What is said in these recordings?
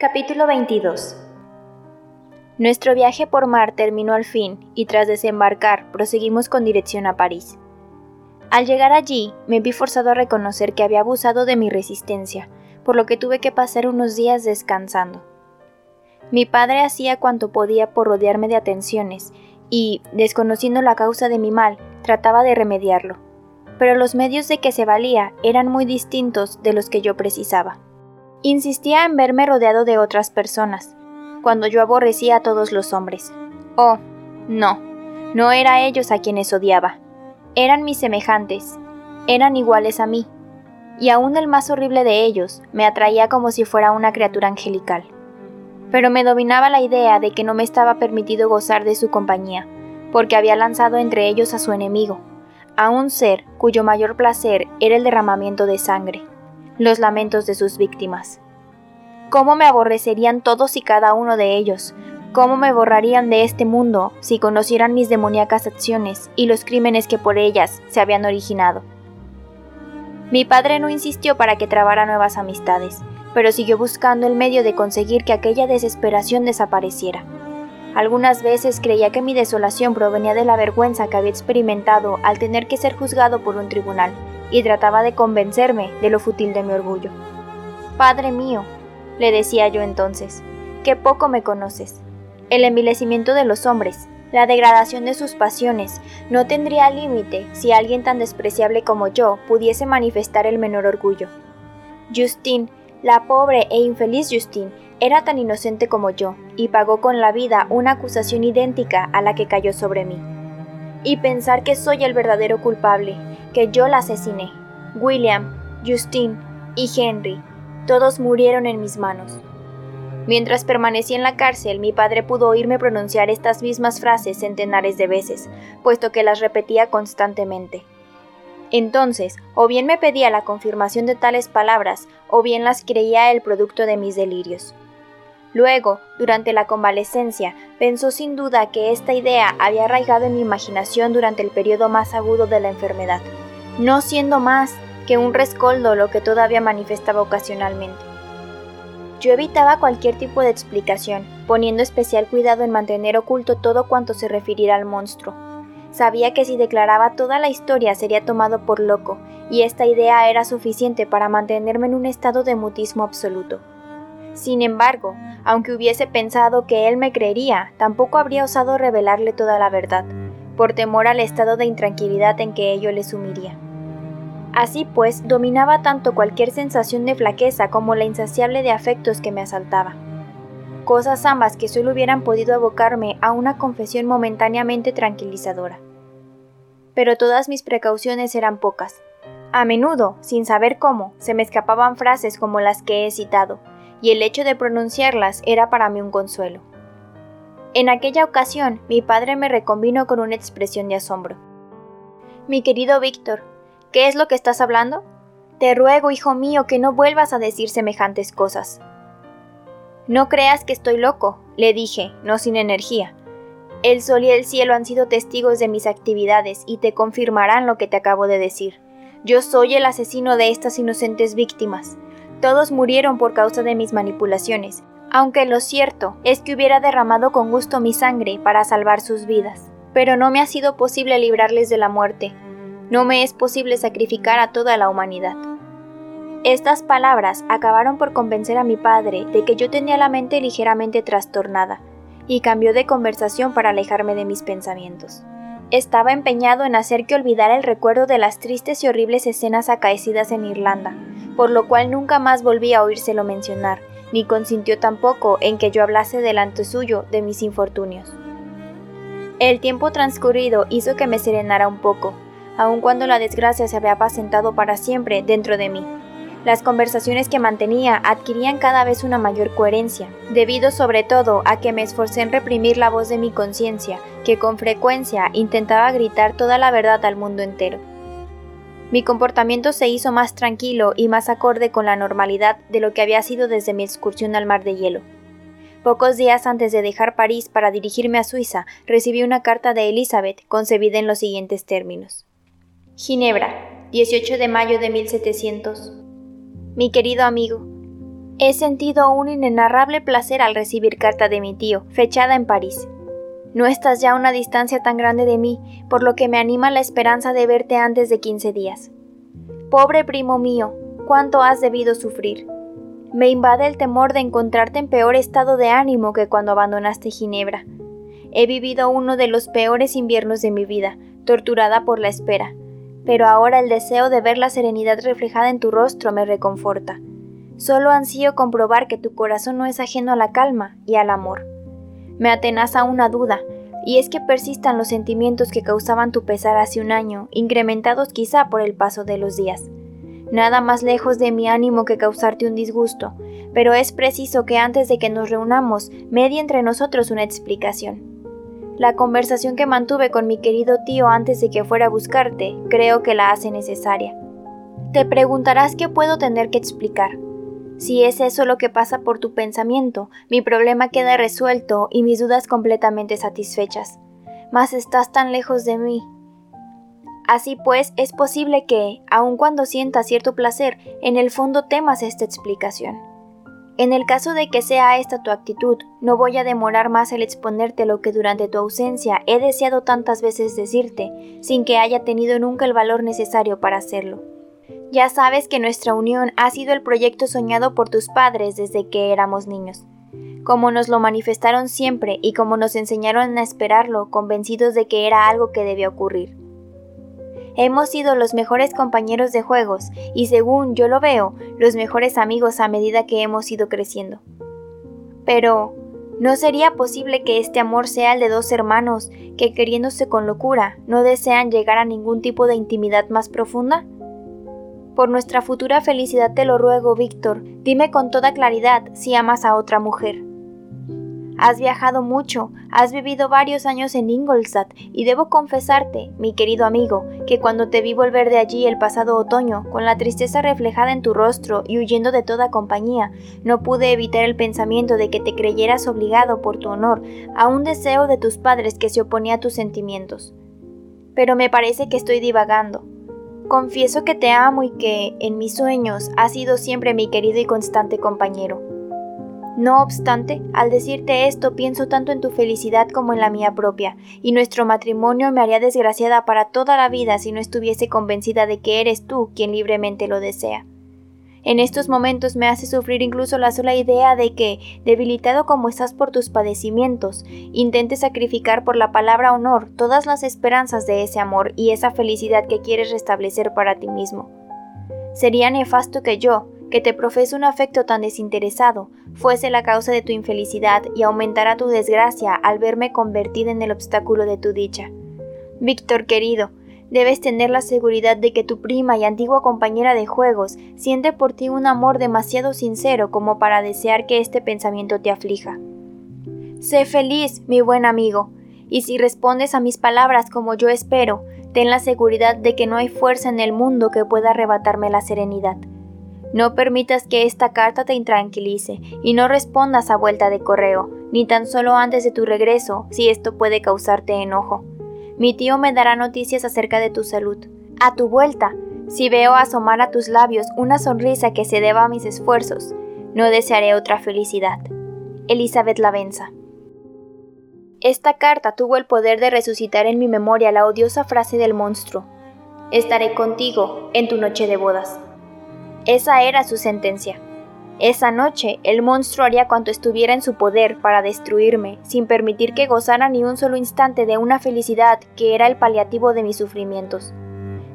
Capítulo 22 Nuestro viaje por mar terminó al fin y tras desembarcar proseguimos con dirección a París. Al llegar allí me vi forzado a reconocer que había abusado de mi resistencia, por lo que tuve que pasar unos días descansando. Mi padre hacía cuanto podía por rodearme de atenciones y, desconociendo la causa de mi mal, trataba de remediarlo, pero los medios de que se valía eran muy distintos de los que yo precisaba. Insistía en verme rodeado de otras personas, cuando yo aborrecía a todos los hombres. Oh, no, no era ellos a quienes odiaba. Eran mis semejantes, eran iguales a mí, y aún el más horrible de ellos me atraía como si fuera una criatura angelical. Pero me dominaba la idea de que no me estaba permitido gozar de su compañía, porque había lanzado entre ellos a su enemigo, a un ser cuyo mayor placer era el derramamiento de sangre los lamentos de sus víctimas. ¿Cómo me aborrecerían todos y cada uno de ellos? ¿Cómo me borrarían de este mundo si conocieran mis demoníacas acciones y los crímenes que por ellas se habían originado? Mi padre no insistió para que trabara nuevas amistades, pero siguió buscando el medio de conseguir que aquella desesperación desapareciera. Algunas veces creía que mi desolación provenía de la vergüenza que había experimentado al tener que ser juzgado por un tribunal, y trataba de convencerme de lo fútil de mi orgullo. Padre mío, le decía yo entonces, que poco me conoces. El envilecimiento de los hombres, la degradación de sus pasiones, no tendría límite si alguien tan despreciable como yo pudiese manifestar el menor orgullo. Justine, la pobre e infeliz Justine, era tan inocente como yo, y pagó con la vida una acusación idéntica a la que cayó sobre mí. Y pensar que soy el verdadero culpable, que yo la asesiné. William, Justine y Henry, todos murieron en mis manos. Mientras permanecí en la cárcel, mi padre pudo oírme pronunciar estas mismas frases centenares de veces, puesto que las repetía constantemente. Entonces, o bien me pedía la confirmación de tales palabras, o bien las creía el producto de mis delirios. Luego, durante la convalecencia, pensó sin duda que esta idea había arraigado en mi imaginación durante el periodo más agudo de la enfermedad, no siendo más que un rescoldo lo que todavía manifestaba ocasionalmente. Yo evitaba cualquier tipo de explicación, poniendo especial cuidado en mantener oculto todo cuanto se refiriera al monstruo. Sabía que si declaraba toda la historia sería tomado por loco, y esta idea era suficiente para mantenerme en un estado de mutismo absoluto. Sin embargo, aunque hubiese pensado que él me creería, tampoco habría osado revelarle toda la verdad, por temor al estado de intranquilidad en que ello le sumiría. Así pues, dominaba tanto cualquier sensación de flaqueza como la insaciable de afectos que me asaltaba. Cosas ambas que solo hubieran podido abocarme a una confesión momentáneamente tranquilizadora. Pero todas mis precauciones eran pocas. A menudo, sin saber cómo, se me escapaban frases como las que he citado, y el hecho de pronunciarlas era para mí un consuelo. En aquella ocasión, mi padre me reconvino con una expresión de asombro. Mi querido Víctor, ¿qué es lo que estás hablando? Te ruego, hijo mío, que no vuelvas a decir semejantes cosas. No creas que estoy loco, le dije, no sin energía. El sol y el cielo han sido testigos de mis actividades y te confirmarán lo que te acabo de decir. Yo soy el asesino de estas inocentes víctimas. Todos murieron por causa de mis manipulaciones, aunque lo cierto es que hubiera derramado con gusto mi sangre para salvar sus vidas. Pero no me ha sido posible librarles de la muerte. No me es posible sacrificar a toda la humanidad. Estas palabras acabaron por convencer a mi padre de que yo tenía la mente ligeramente trastornada, y cambió de conversación para alejarme de mis pensamientos. Estaba empeñado en hacer que olvidara el recuerdo de las tristes y horribles escenas acaecidas en Irlanda, por lo cual nunca más volví a oírselo mencionar, ni consintió tampoco en que yo hablase delante suyo de mis infortunios. El tiempo transcurrido hizo que me serenara un poco, aun cuando la desgracia se había apacentado para siempre dentro de mí. Las conversaciones que mantenía adquirían cada vez una mayor coherencia, debido sobre todo a que me esforcé en reprimir la voz de mi conciencia, que con frecuencia intentaba gritar toda la verdad al mundo entero. Mi comportamiento se hizo más tranquilo y más acorde con la normalidad de lo que había sido desde mi excursión al mar de hielo. Pocos días antes de dejar París para dirigirme a Suiza, recibí una carta de Elizabeth concebida en los siguientes términos. Ginebra, 18 de mayo de 1700. Mi querido amigo, he sentido un inenarrable placer al recibir carta de mi tío, fechada en París. No estás ya a una distancia tan grande de mí, por lo que me anima la esperanza de verte antes de quince días. Pobre primo mío, cuánto has debido sufrir. Me invade el temor de encontrarte en peor estado de ánimo que cuando abandonaste Ginebra. He vivido uno de los peores inviernos de mi vida, torturada por la espera, pero ahora el deseo de ver la serenidad reflejada en tu rostro me reconforta. Solo ansío comprobar que tu corazón no es ajeno a la calma y al amor. Me atenaza una duda, y es que persistan los sentimientos que causaban tu pesar hace un año, incrementados quizá por el paso de los días. Nada más lejos de mi ánimo que causarte un disgusto, pero es preciso que antes de que nos reunamos medie entre nosotros una explicación. La conversación que mantuve con mi querido tío antes de que fuera a buscarte creo que la hace necesaria. Te preguntarás qué puedo tener que explicar. Si es eso lo que pasa por tu pensamiento, mi problema queda resuelto y mis dudas completamente satisfechas. Mas estás tan lejos de mí. Así pues, es posible que, aun cuando sientas cierto placer, en el fondo temas esta explicación. En el caso de que sea esta tu actitud, no voy a demorar más el exponerte lo que durante tu ausencia he deseado tantas veces decirte, sin que haya tenido nunca el valor necesario para hacerlo. Ya sabes que nuestra unión ha sido el proyecto soñado por tus padres desde que éramos niños. Como nos lo manifestaron siempre y como nos enseñaron a esperarlo, convencidos de que era algo que debía ocurrir. Hemos sido los mejores compañeros de juegos y según yo lo veo, los mejores amigos a medida que hemos ido creciendo. Pero, ¿no sería posible que este amor sea el de dos hermanos que queriéndose con locura no desean llegar a ningún tipo de intimidad más profunda? Por nuestra futura felicidad te lo ruego, Víctor, dime con toda claridad si amas a otra mujer. Has viajado mucho, has vivido varios años en Ingolstadt y debo confesarte, mi querido amigo, que cuando te vi volver de allí el pasado otoño, con la tristeza reflejada en tu rostro y huyendo de toda compañía, no pude evitar el pensamiento de que te creyeras obligado por tu honor a un deseo de tus padres que se oponía a tus sentimientos. Pero me parece que estoy divagando. Confieso que te amo y que, en mis sueños, has sido siempre mi querido y constante compañero. No obstante, al decirte esto pienso tanto en tu felicidad como en la mía propia, y nuestro matrimonio me haría desgraciada para toda la vida si no estuviese convencida de que eres tú quien libremente lo desea. En estos momentos me hace sufrir incluso la sola idea de que, debilitado como estás por tus padecimientos, intentes sacrificar por la palabra honor todas las esperanzas de ese amor y esa felicidad que quieres restablecer para ti mismo. Sería nefasto que yo, que te profeso un afecto tan desinteresado, fuese la causa de tu infelicidad y aumentara tu desgracia al verme convertida en el obstáculo de tu dicha. Víctor querido, debes tener la seguridad de que tu prima y antigua compañera de juegos siente por ti un amor demasiado sincero como para desear que este pensamiento te aflija. Sé feliz, mi buen amigo, y si respondes a mis palabras como yo espero, ten la seguridad de que no hay fuerza en el mundo que pueda arrebatarme la serenidad. No permitas que esta carta te intranquilice y no respondas a vuelta de correo, ni tan solo antes de tu regreso, si esto puede causarte enojo. Mi tío me dará noticias acerca de tu salud. A tu vuelta, si veo asomar a tus labios una sonrisa que se deba a mis esfuerzos, no desearé otra felicidad. Elizabeth Lavenza. Esta carta tuvo el poder de resucitar en mi memoria la odiosa frase del monstruo. Estaré contigo en tu noche de bodas. Esa era su sentencia. Esa noche el monstruo haría cuanto estuviera en su poder para destruirme, sin permitir que gozara ni un solo instante de una felicidad que era el paliativo de mis sufrimientos.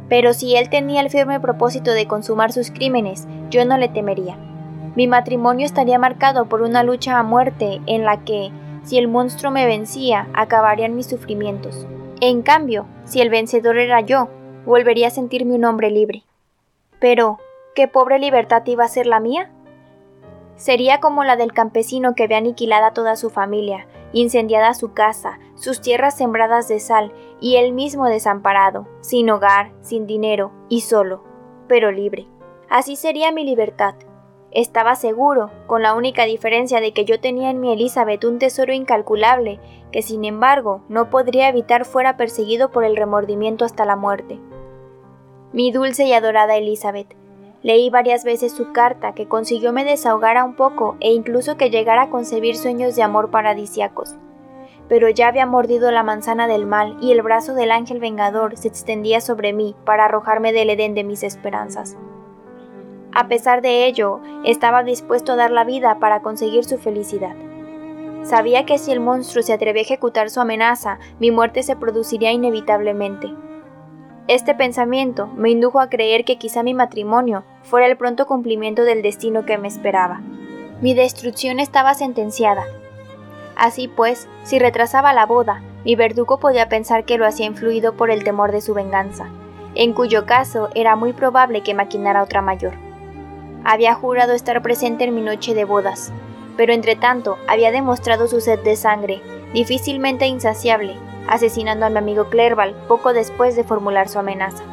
Pero si él tenía el firme propósito de consumar sus crímenes, yo no le temería. Mi matrimonio estaría marcado por una lucha a muerte en la que, si el monstruo me vencía, acabarían mis sufrimientos. En cambio, si el vencedor era yo, volvería a sentirme un hombre libre. Pero, ¿qué pobre libertad iba a ser la mía? Sería como la del campesino que ve aniquilada toda su familia, incendiada su casa, sus tierras sembradas de sal, y él mismo desamparado, sin hogar, sin dinero y solo, pero libre. Así sería mi libertad. Estaba seguro, con la única diferencia de que yo tenía en mi Elizabeth un tesoro incalculable, que sin embargo no podría evitar fuera perseguido por el remordimiento hasta la muerte. Mi dulce y adorada Elizabeth, Leí varias veces su carta que consiguió me desahogara un poco e incluso que llegara a concebir sueños de amor paradisiacos. Pero ya había mordido la manzana del mal y el brazo del ángel vengador se extendía sobre mí para arrojarme del Edén de mis esperanzas. A pesar de ello, estaba dispuesto a dar la vida para conseguir su felicidad. Sabía que si el monstruo se atrevía a ejecutar su amenaza, mi muerte se produciría inevitablemente. Este pensamiento me indujo a creer que quizá mi matrimonio fuera el pronto cumplimiento del destino que me esperaba. Mi destrucción estaba sentenciada. Así pues, si retrasaba la boda, mi verdugo podía pensar que lo hacía influido por el temor de su venganza, en cuyo caso era muy probable que maquinara otra mayor. Había jurado estar presente en mi noche de bodas, pero entre tanto había demostrado su sed de sangre, difícilmente insaciable, asesinando a mi amigo Clerval poco después de formular su amenaza.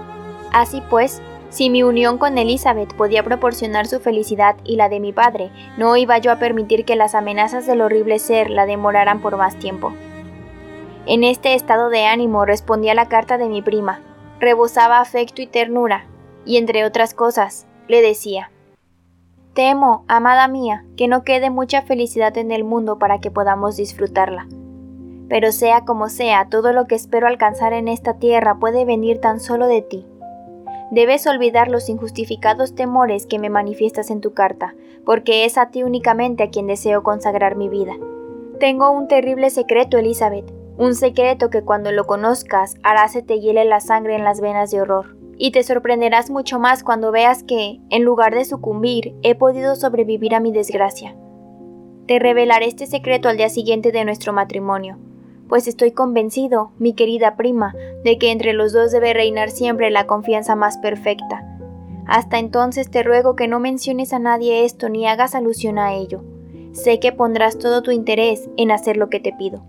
Así pues, si mi unión con Elizabeth podía proporcionar su felicidad y la de mi padre, no iba yo a permitir que las amenazas del horrible ser la demoraran por más tiempo. En este estado de ánimo respondía la carta de mi prima. Rebosaba afecto y ternura, y entre otras cosas, le decía Temo, amada mía, que no quede mucha felicidad en el mundo para que podamos disfrutarla. Pero sea como sea, todo lo que espero alcanzar en esta tierra puede venir tan solo de ti. Debes olvidar los injustificados temores que me manifiestas en tu carta, porque es a ti únicamente a quien deseo consagrar mi vida. Tengo un terrible secreto, Elizabeth, un secreto que cuando lo conozcas hará se te hiele la sangre en las venas de horror, y te sorprenderás mucho más cuando veas que, en lugar de sucumbir, he podido sobrevivir a mi desgracia. Te revelaré este secreto al día siguiente de nuestro matrimonio, pues estoy convencido, mi querida prima, de que entre los dos debe reinar siempre la confianza más perfecta. Hasta entonces te ruego que no menciones a nadie esto ni hagas alusión a ello. Sé que pondrás todo tu interés en hacer lo que te pido.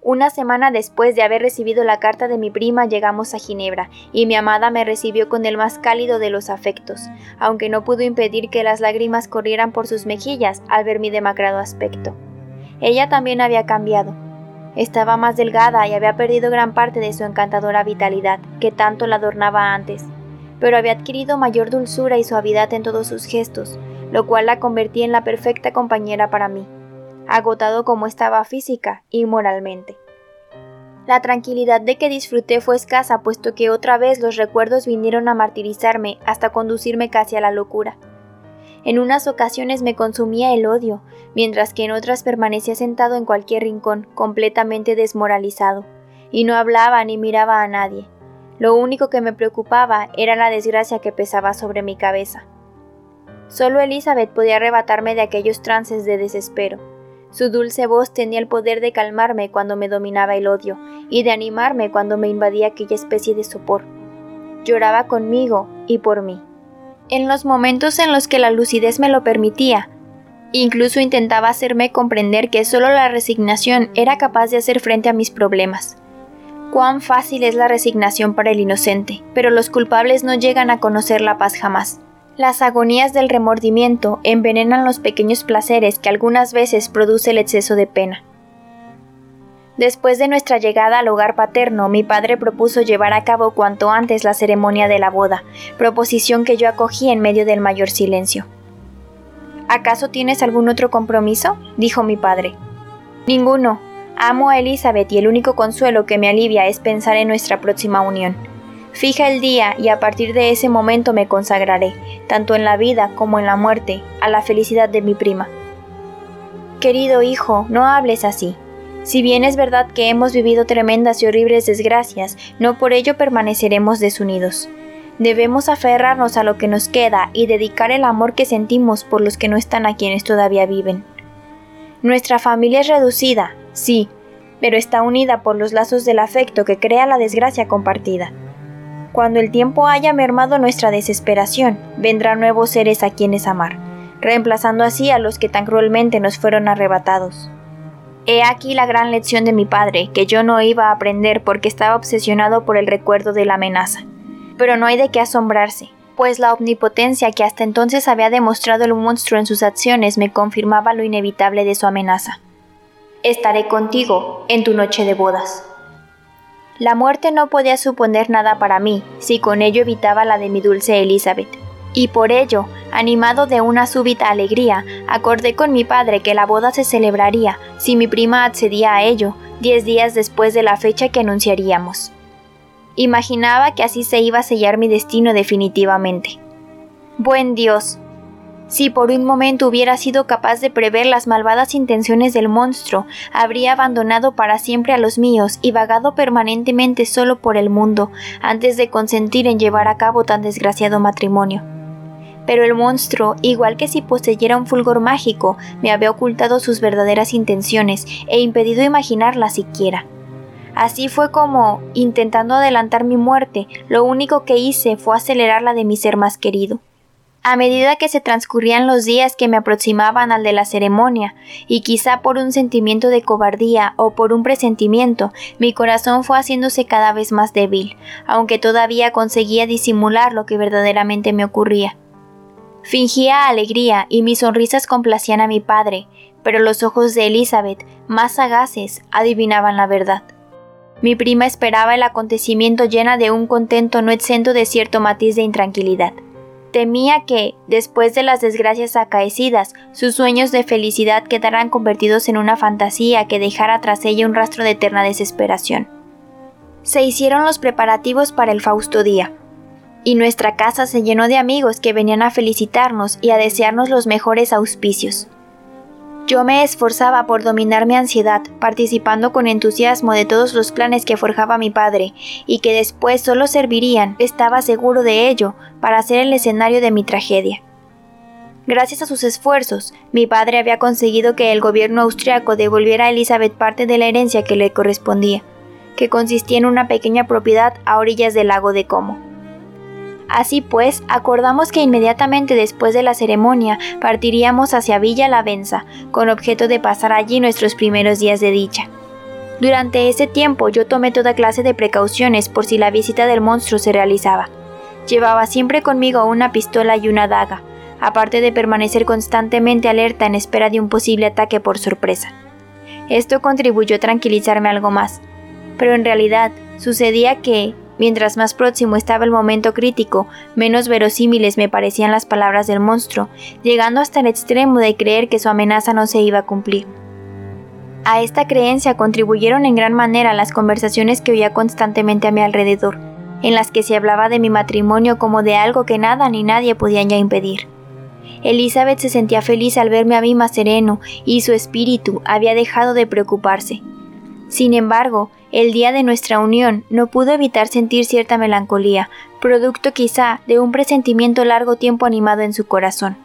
Una semana después de haber recibido la carta de mi prima llegamos a Ginebra, y mi amada me recibió con el más cálido de los afectos, aunque no pudo impedir que las lágrimas corrieran por sus mejillas al ver mi demacrado aspecto. Ella también había cambiado, estaba más delgada y había perdido gran parte de su encantadora vitalidad, que tanto la adornaba antes, pero había adquirido mayor dulzura y suavidad en todos sus gestos, lo cual la convertía en la perfecta compañera para mí, agotado como estaba física y moralmente. La tranquilidad de que disfruté fue escasa, puesto que otra vez los recuerdos vinieron a martirizarme hasta conducirme casi a la locura. En unas ocasiones me consumía el odio, mientras que en otras permanecía sentado en cualquier rincón, completamente desmoralizado, y no hablaba ni miraba a nadie. Lo único que me preocupaba era la desgracia que pesaba sobre mi cabeza. Solo Elizabeth podía arrebatarme de aquellos trances de desespero. Su dulce voz tenía el poder de calmarme cuando me dominaba el odio y de animarme cuando me invadía aquella especie de sopor. Lloraba conmigo y por mí en los momentos en los que la lucidez me lo permitía, Incluso intentaba hacerme comprender que solo la resignación era capaz de hacer frente a mis problemas. Cuán fácil es la resignación para el inocente, pero los culpables no llegan a conocer la paz jamás. Las agonías del remordimiento envenenan los pequeños placeres que algunas veces produce el exceso de pena. Después de nuestra llegada al hogar paterno, mi padre propuso llevar a cabo cuanto antes la ceremonia de la boda, proposición que yo acogí en medio del mayor silencio. ¿Acaso tienes algún otro compromiso? dijo mi padre. Ninguno. Amo a Elizabeth y el único consuelo que me alivia es pensar en nuestra próxima unión. Fija el día y a partir de ese momento me consagraré, tanto en la vida como en la muerte, a la felicidad de mi prima. Querido hijo, no hables así. Si bien es verdad que hemos vivido tremendas y horribles desgracias, no por ello permaneceremos desunidos. Debemos aferrarnos a lo que nos queda y dedicar el amor que sentimos por los que no están a quienes todavía viven. Nuestra familia es reducida, sí, pero está unida por los lazos del afecto que crea la desgracia compartida. Cuando el tiempo haya mermado nuestra desesperación, vendrán nuevos seres a quienes amar, reemplazando así a los que tan cruelmente nos fueron arrebatados. He aquí la gran lección de mi padre, que yo no iba a aprender porque estaba obsesionado por el recuerdo de la amenaza. Pero no hay de qué asombrarse, pues la omnipotencia que hasta entonces había demostrado el monstruo en sus acciones me confirmaba lo inevitable de su amenaza. Estaré contigo en tu noche de bodas. La muerte no podía suponer nada para mí si con ello evitaba la de mi dulce Elizabeth. Y por ello, animado de una súbita alegría, acordé con mi padre que la boda se celebraría, si mi prima accedía a ello, diez días después de la fecha que anunciaríamos. Imaginaba que así se iba a sellar mi destino definitivamente. Buen Dios, si por un momento hubiera sido capaz de prever las malvadas intenciones del monstruo, habría abandonado para siempre a los míos y vagado permanentemente solo por el mundo, antes de consentir en llevar a cabo tan desgraciado matrimonio. Pero el monstruo, igual que si poseyera un fulgor mágico, me había ocultado sus verdaderas intenciones e impedido imaginarlas siquiera. Así fue como, intentando adelantar mi muerte, lo único que hice fue acelerar la de mi ser más querido. A medida que se transcurrían los días que me aproximaban al de la ceremonia, y quizá por un sentimiento de cobardía o por un presentimiento, mi corazón fue haciéndose cada vez más débil, aunque todavía conseguía disimular lo que verdaderamente me ocurría. Fingía alegría y mis sonrisas complacían a mi padre, pero los ojos de Elizabeth, más sagaces, adivinaban la verdad. Mi prima esperaba el acontecimiento llena de un contento no exento de cierto matiz de intranquilidad. Temía que, después de las desgracias acaecidas, sus sueños de felicidad quedaran convertidos en una fantasía que dejara tras ella un rastro de eterna desesperación. Se hicieron los preparativos para el fausto día, y nuestra casa se llenó de amigos que venían a felicitarnos y a desearnos los mejores auspicios. Yo me esforzaba por dominar mi ansiedad, participando con entusiasmo de todos los planes que forjaba mi padre, y que después solo servirían, estaba seguro de ello, para ser el escenario de mi tragedia. Gracias a sus esfuerzos, mi padre había conseguido que el gobierno austriaco devolviera a Elizabeth parte de la herencia que le correspondía, que consistía en una pequeña propiedad a orillas del lago de Como. Así pues, acordamos que inmediatamente después de la ceremonia partiríamos hacia Villa Lavenza, con objeto de pasar allí nuestros primeros días de dicha. Durante ese tiempo yo tomé toda clase de precauciones por si la visita del monstruo se realizaba. Llevaba siempre conmigo una pistola y una daga, aparte de permanecer constantemente alerta en espera de un posible ataque por sorpresa. Esto contribuyó a tranquilizarme algo más, pero en realidad sucedía que, Mientras más próximo estaba el momento crítico, menos verosímiles me parecían las palabras del monstruo, llegando hasta el extremo de creer que su amenaza no se iba a cumplir. A esta creencia contribuyeron en gran manera las conversaciones que oía constantemente a mi alrededor, en las que se hablaba de mi matrimonio como de algo que nada ni nadie podían ya impedir. Elizabeth se sentía feliz al verme a mí más sereno y su espíritu había dejado de preocuparse. Sin embargo, el día de nuestra unión no pudo evitar sentir cierta melancolía, producto quizá de un presentimiento largo tiempo animado en su corazón.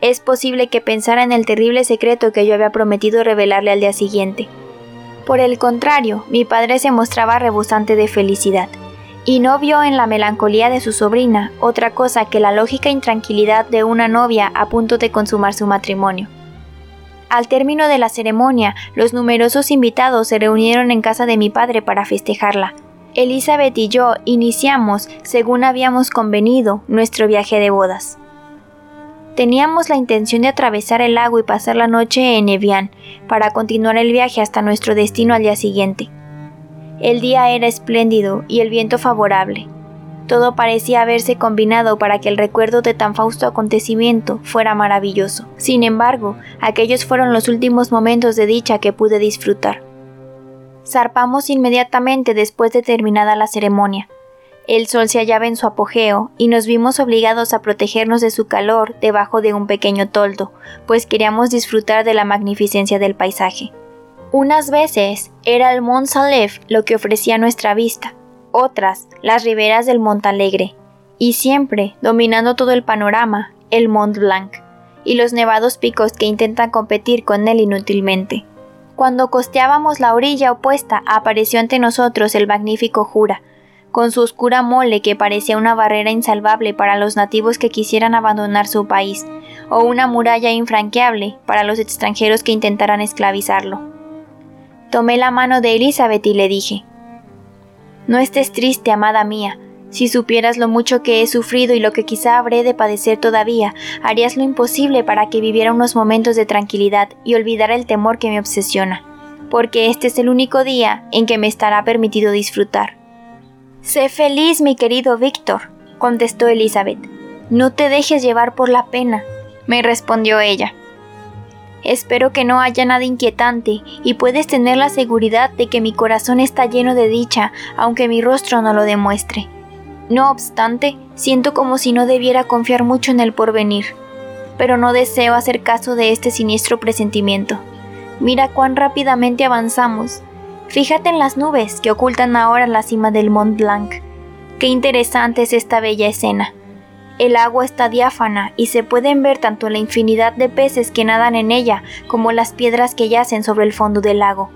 Es posible que pensara en el terrible secreto que yo había prometido revelarle al día siguiente. Por el contrario, mi padre se mostraba rebosante de felicidad. y no vio en la melancolía de su sobrina otra cosa que la lógica intranquilidad de una novia a punto de consumar su matrimonio. Al término de la ceremonia, los numerosos invitados se reunieron en casa de mi padre para festejarla. Elizabeth y yo iniciamos, según habíamos convenido, nuestro viaje de bodas. Teníamos la intención de atravesar el lago y pasar la noche en Evian, para continuar el viaje hasta nuestro destino al día siguiente. El día era espléndido y el viento favorable. Todo parecía haberse combinado para que el recuerdo de tan fausto acontecimiento fuera maravilloso. Sin embargo, aquellos fueron los últimos momentos de dicha que pude disfrutar. Zarpamos inmediatamente después de terminada la ceremonia. El sol se hallaba en su apogeo y nos vimos obligados a protegernos de su calor debajo de un pequeño toldo, pues queríamos disfrutar de la magnificencia del paisaje. Unas veces era el Mont Salef lo que ofrecía nuestra vista, otras las riberas del Montalegre, y siempre, dominando todo el panorama, el Mont Blanc, y los nevados picos que intentan competir con él inútilmente. Cuando costeábamos la orilla opuesta, apareció ante nosotros el magnífico Jura, con su oscura mole que parecía una barrera insalvable para los nativos que quisieran abandonar su país, o una muralla infranqueable para los extranjeros que intentaran esclavizarlo. Tomé la mano de Elizabeth y le dije, no estés triste, amada mía. Si supieras lo mucho que he sufrido y lo que quizá habré de padecer todavía, harías lo imposible para que viviera unos momentos de tranquilidad y olvidara el temor que me obsesiona, porque este es el único día en que me estará permitido disfrutar. Sé feliz, mi querido Víctor, contestó Elizabeth. No te dejes llevar por la pena, me respondió ella. Espero que no haya nada inquietante y puedes tener la seguridad de que mi corazón está lleno de dicha, aunque mi rostro no lo demuestre. No obstante, siento como si no debiera confiar mucho en el porvenir, pero no deseo hacer caso de este siniestro presentimiento. Mira cuán rápidamente avanzamos. Fíjate en las nubes que ocultan ahora la cima del Mont Blanc. Qué interesante es esta bella escena. El agua está diáfana y se pueden ver tanto la infinidad de peces que nadan en ella como las piedras que yacen sobre el fondo del lago.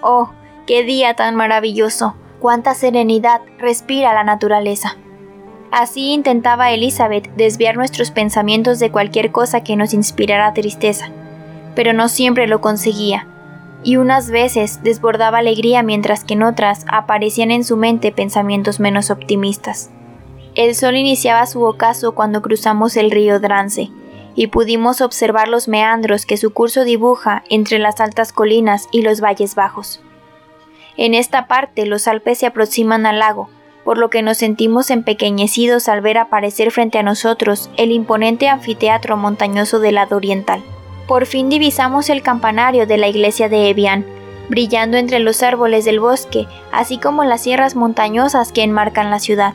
¡Oh, qué día tan maravilloso! ¡Cuánta serenidad respira la naturaleza! Así intentaba Elizabeth desviar nuestros pensamientos de cualquier cosa que nos inspirara tristeza, pero no siempre lo conseguía, y unas veces desbordaba alegría mientras que en otras aparecían en su mente pensamientos menos optimistas. El sol iniciaba su ocaso cuando cruzamos el río Drance, y pudimos observar los meandros que su curso dibuja entre las altas colinas y los valles bajos. En esta parte los Alpes se aproximan al lago, por lo que nos sentimos empequeñecidos al ver aparecer frente a nosotros el imponente anfiteatro montañoso del lado oriental. Por fin divisamos el campanario de la iglesia de Evian, brillando entre los árboles del bosque, así como las sierras montañosas que enmarcan la ciudad.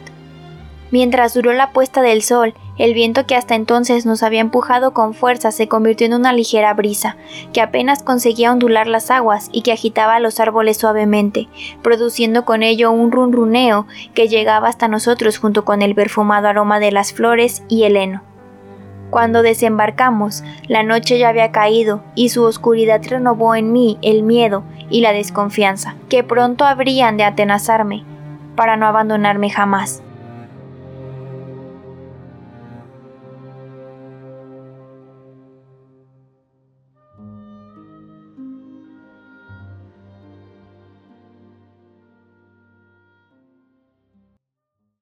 Mientras duró la puesta del sol, el viento que hasta entonces nos había empujado con fuerza se convirtió en una ligera brisa, que apenas conseguía ondular las aguas y que agitaba los árboles suavemente, produciendo con ello un runruneo que llegaba hasta nosotros junto con el perfumado aroma de las flores y el heno. Cuando desembarcamos, la noche ya había caído y su oscuridad renovó en mí el miedo y la desconfianza, que pronto habrían de atenazarme, para no abandonarme jamás.